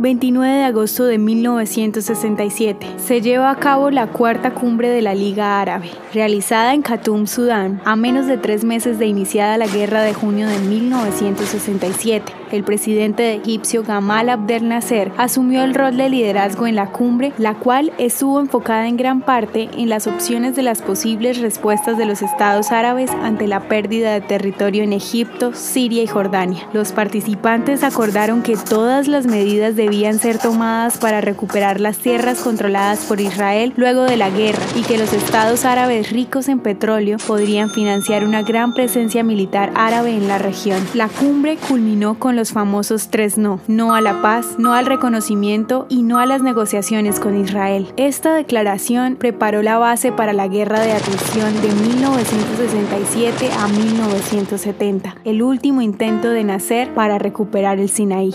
29 de agosto de 1967, se lleva a cabo la cuarta cumbre de la Liga Árabe, realizada en Khartoum, Sudán, a menos de tres meses de iniciada la guerra de junio de 1967. El presidente egipcio Gamal Abdel Nasser asumió el rol de liderazgo en la cumbre, la cual estuvo enfocada en gran parte en las opciones de las posibles respuestas de los estados árabes ante la pérdida de territorio en Egipto, Siria y Jordania. Los participantes acordaron que todas las medidas de debían ser tomadas para recuperar las tierras controladas por Israel luego de la guerra y que los estados árabes ricos en petróleo podrían financiar una gran presencia militar árabe en la región. La cumbre culminó con los famosos tres no, no a la paz, no al reconocimiento y no a las negociaciones con Israel. Esta declaración preparó la base para la guerra de atrición de 1967 a 1970, el último intento de nacer para recuperar el Sinaí.